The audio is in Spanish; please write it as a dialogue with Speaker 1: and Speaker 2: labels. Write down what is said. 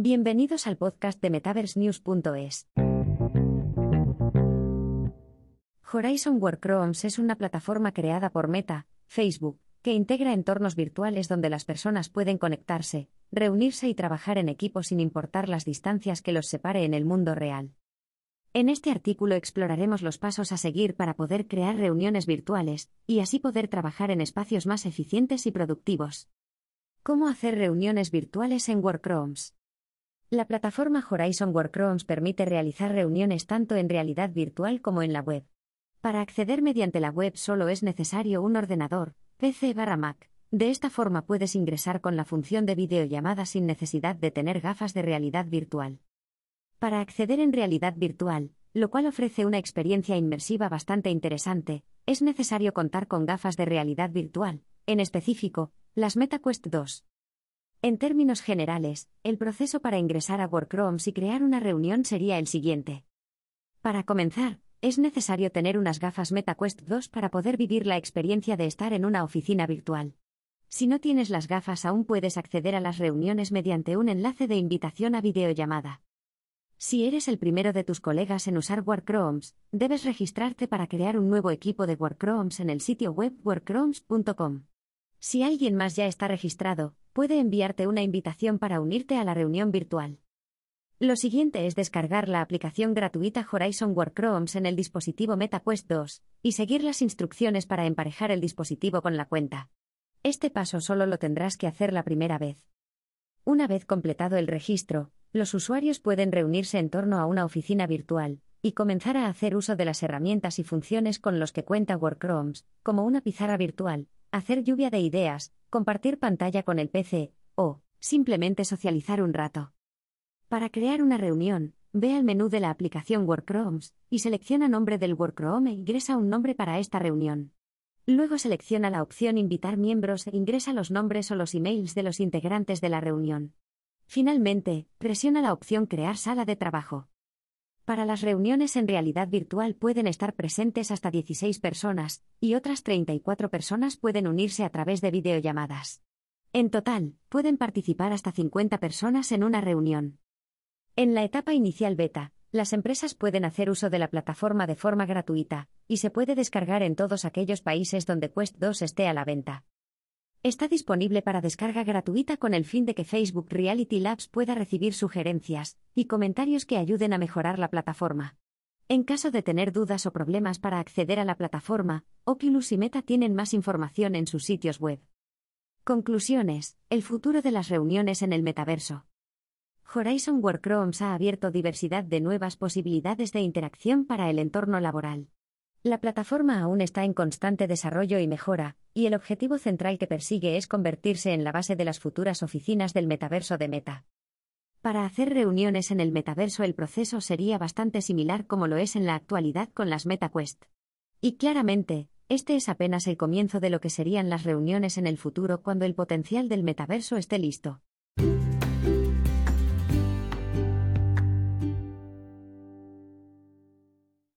Speaker 1: Bienvenidos al podcast de MetaverseNews.es. Horizon Workrooms es una plataforma creada por Meta, Facebook, que integra entornos virtuales donde las personas pueden conectarse, reunirse y trabajar en equipo sin importar las distancias que los separe en el mundo real. En este artículo exploraremos los pasos a seguir para poder crear reuniones virtuales, y así poder trabajar en espacios más eficientes y productivos. ¿Cómo hacer reuniones virtuales en Workrooms? La plataforma Horizon Workrooms permite realizar reuniones tanto en realidad virtual como en la web. Para acceder mediante la web solo es necesario un ordenador, PC barra Mac. De esta forma puedes ingresar con la función de videollamada sin necesidad de tener gafas de realidad virtual. Para acceder en realidad virtual, lo cual ofrece una experiencia inmersiva bastante interesante, es necesario contar con gafas de realidad virtual, en específico, las MetaQuest 2. En términos generales, el proceso para ingresar a Workrooms y crear una reunión sería el siguiente. Para comenzar, es necesario tener unas gafas MetaQuest 2 para poder vivir la experiencia de estar en una oficina virtual. Si no tienes las gafas aún puedes acceder a las reuniones mediante un enlace de invitación a videollamada. Si eres el primero de tus colegas en usar Workrooms, debes registrarte para crear un nuevo equipo de Workrooms en el sitio web workrooms.com. Si alguien más ya está registrado, puede enviarte una invitación para unirte a la reunión virtual. Lo siguiente es descargar la aplicación gratuita Horizon Workrooms en el dispositivo MetaQuest 2 y seguir las instrucciones para emparejar el dispositivo con la cuenta. Este paso solo lo tendrás que hacer la primera vez. Una vez completado el registro, los usuarios pueden reunirse en torno a una oficina virtual y comenzar a hacer uso de las herramientas y funciones con los que cuenta Workrooms, como una pizarra virtual, hacer lluvia de ideas, compartir pantalla con el PC o simplemente socializar un rato. Para crear una reunión, ve al menú de la aplicación Workrooms y selecciona nombre del Workroom e ingresa un nombre para esta reunión. Luego selecciona la opción Invitar miembros e ingresa los nombres o los emails de los integrantes de la reunión. Finalmente, presiona la opción Crear sala de trabajo. Para las reuniones en realidad virtual pueden estar presentes hasta 16 personas, y otras 34 personas pueden unirse a través de videollamadas. En total, pueden participar hasta 50 personas en una reunión. En la etapa inicial beta, las empresas pueden hacer uso de la plataforma de forma gratuita, y se puede descargar en todos aquellos países donde Quest 2 esté a la venta. Está disponible para descarga gratuita con el fin de que Facebook Reality Labs pueda recibir sugerencias y comentarios que ayuden a mejorar la plataforma. En caso de tener dudas o problemas para acceder a la plataforma, Oculus y Meta tienen más información en sus sitios web. Conclusiones. El futuro de las reuniones en el metaverso. Horizon Workrooms ha abierto diversidad de nuevas posibilidades de interacción para el entorno laboral. La plataforma aún está en constante desarrollo y mejora, y el objetivo central que persigue es convertirse en la base de las futuras oficinas del metaverso de Meta. Para hacer reuniones en el metaverso el proceso sería bastante similar como lo es en la actualidad con las MetaQuest. Y claramente, este es apenas el comienzo de lo que serían las reuniones en el futuro cuando el potencial del metaverso esté listo.